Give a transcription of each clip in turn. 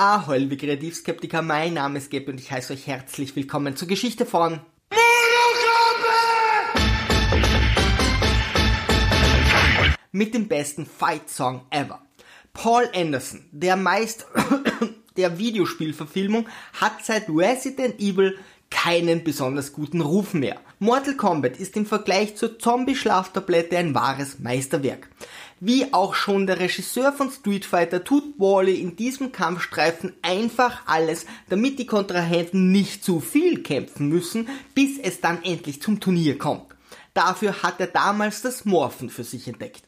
Ahoi, liebe Kreativskeptiker, mein Name ist Gabe und ich heiße euch herzlich willkommen zur Geschichte von mit dem besten Fight-Song ever. Paul Anderson, der Meister der Videospielverfilmung, hat seit Resident Evil keinen besonders guten Ruf mehr. Mortal Kombat ist im Vergleich zur Zombie-Schlaftablette ein wahres Meisterwerk. Wie auch schon der Regisseur von Street Fighter tut Wally in diesem Kampfstreifen einfach alles, damit die Kontrahenten nicht zu viel kämpfen müssen, bis es dann endlich zum Turnier kommt. Dafür hat er damals das Morphen für sich entdeckt.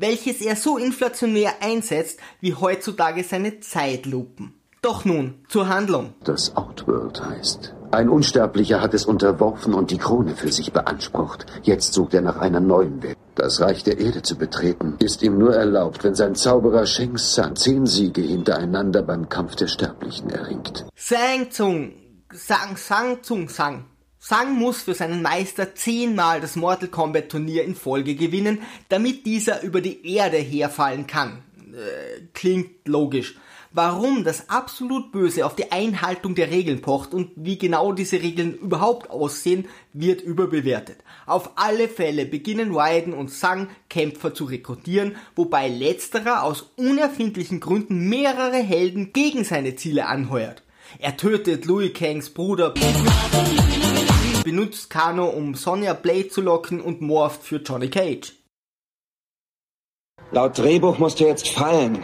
Welches er so inflationär einsetzt wie heutzutage seine Zeitlupen. Doch nun zur Handlung. Das Outworld heißt. Ein Unsterblicher hat es unterworfen und die Krone für sich beansprucht. Jetzt sucht er nach einer neuen Welt. Das Reich der Erde zu betreten, ist ihm nur erlaubt, wenn sein Zauberer Sheng San zehn Siege hintereinander beim Kampf der Sterblichen erringt. Sang Tsung, Sang Sang Tsung Sang. Sang muss für seinen Meister zehnmal das Mortal Kombat Turnier in Folge gewinnen, damit dieser über die Erde herfallen kann. Äh, klingt logisch warum das absolut Böse auf die Einhaltung der Regeln pocht und wie genau diese Regeln überhaupt aussehen, wird überbewertet. Auf alle Fälle beginnen Raiden und Sang Kämpfer zu rekrutieren, wobei letzterer aus unerfindlichen Gründen mehrere Helden gegen seine Ziele anheuert. Er tötet Louis Kangs Bruder, benutzt Kano, um Sonja Blade zu locken und morpht für Johnny Cage. Laut Drehbuch musst du jetzt fallen.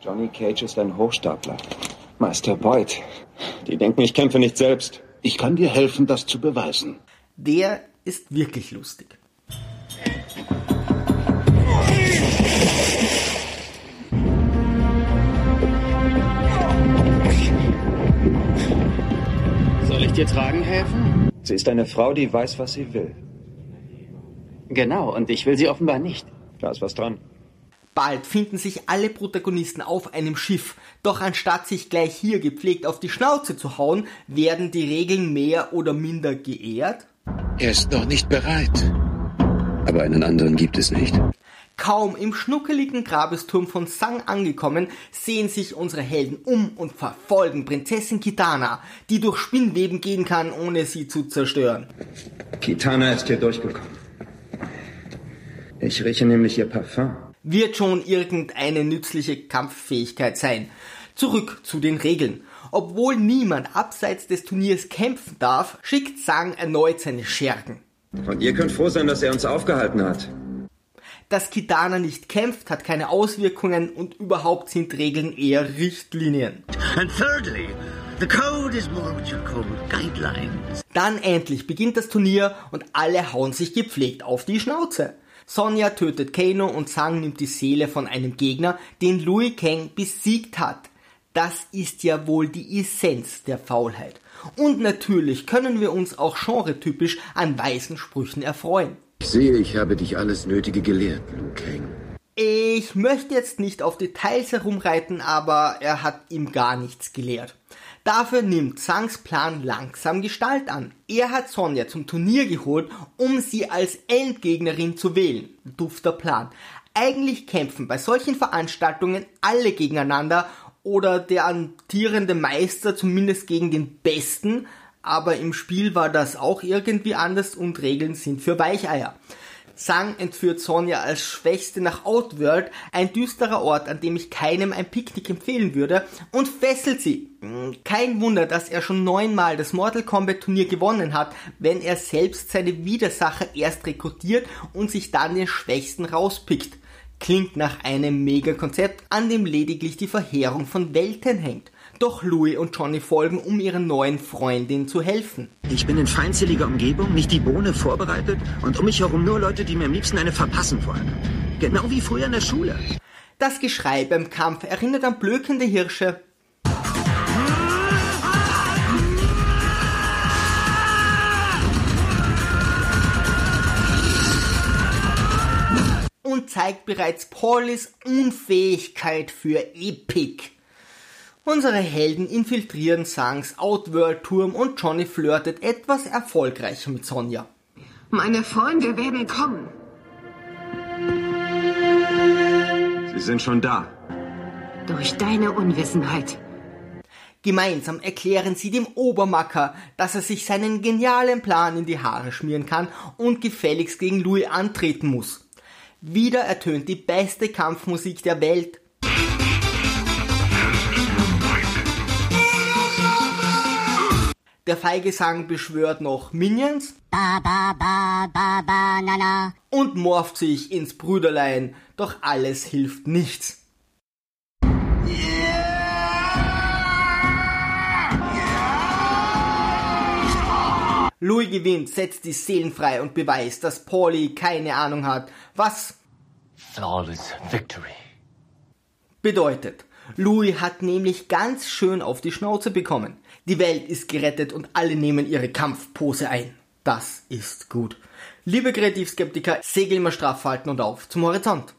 Johnny Cage ist ein Hochstapler. Meister Boyd. Die denken, ich kämpfe nicht selbst. Ich kann dir helfen, das zu beweisen. Der ist wirklich lustig. Helfen? Sie ist eine Frau, die weiß, was sie will. Genau, und ich will sie offenbar nicht. Da ist was dran. Bald finden sich alle Protagonisten auf einem Schiff, doch anstatt sich gleich hier gepflegt auf die Schnauze zu hauen, werden die Regeln mehr oder minder geehrt. Er ist noch nicht bereit. Aber einen anderen gibt es nicht. Kaum im schnuckeligen Grabesturm von Sang angekommen, sehen sich unsere Helden um und verfolgen Prinzessin Kitana, die durch Spinnweben gehen kann, ohne sie zu zerstören. Kitana ist hier durchgekommen. Ich rieche nämlich ihr Parfum wird schon irgendeine nützliche Kampffähigkeit sein. Zurück zu den Regeln. Obwohl niemand abseits des Turniers kämpfen darf, schickt Sang erneut seine Schergen. Und ihr könnt froh sein, dass er uns aufgehalten hat. Dass Kitana nicht kämpft, hat keine Auswirkungen und überhaupt sind Regeln eher Richtlinien. And thirdly, the code is more what you call guidelines. Dann endlich beginnt das Turnier und alle hauen sich gepflegt auf die Schnauze. Sonja tötet Kano und Sang nimmt die Seele von einem Gegner, den Louis Kang besiegt hat. Das ist ja wohl die Essenz der Faulheit. Und natürlich können wir uns auch genretypisch an weißen Sprüchen erfreuen. Ich sehe, ich habe dich alles Nötige gelehrt, Liu Kang. Ich möchte jetzt nicht auf Details herumreiten, aber er hat ihm gar nichts gelehrt. Dafür nimmt Zangs Plan langsam Gestalt an. Er hat Sonja zum Turnier geholt, um sie als Endgegnerin zu wählen. Dufter Plan. Eigentlich kämpfen bei solchen Veranstaltungen alle gegeneinander oder der amtierende Meister zumindest gegen den Besten, aber im Spiel war das auch irgendwie anders und Regeln sind für Weicheier. Sang entführt Sonja als Schwächste nach Outworld, ein düsterer Ort, an dem ich keinem ein Picknick empfehlen würde, und fesselt sie. Hm, kein Wunder, dass er schon neunmal das Mortal Kombat Turnier gewonnen hat, wenn er selbst seine Widersacher erst rekrutiert und sich dann den Schwächsten rauspickt. Klingt nach einem Mega-Konzept, an dem lediglich die Verheerung von Welten hängt. Doch Louis und Johnny folgen, um ihren neuen Freundin zu helfen. Ich bin in feindseliger Umgebung, nicht die Bohne vorbereitet und um mich herum nur Leute, die mir am liebsten eine verpassen wollen. Genau wie früher in der Schule. Das Geschrei beim Kampf erinnert an blökende Hirsche. Zeigt bereits Paulis Unfähigkeit für Epic. Unsere Helden infiltrieren Sangs Outworld-Turm und Johnny flirtet etwas erfolgreicher mit Sonja. Meine Freunde werden kommen. Sie sind schon da. Durch deine Unwissenheit. Gemeinsam erklären sie dem Obermacker, dass er sich seinen genialen Plan in die Haare schmieren kann und gefälligst gegen Louis antreten muss. Wieder ertönt die beste Kampfmusik der Welt. Der Feigesang beschwört noch Minions Ba ba ba ba banana. und morpht sich ins Brüderlein, doch alles hilft nichts. Louis gewinnt, setzt die Seelen frei und beweist, dass Pauli keine Ahnung hat, was Flawless victory. bedeutet. Louis hat nämlich ganz schön auf die Schnauze bekommen. Die Welt ist gerettet und alle nehmen ihre Kampfpose ein. Das ist gut. Liebe Kreativskeptiker, segel immer straff halten und auf zum Horizont.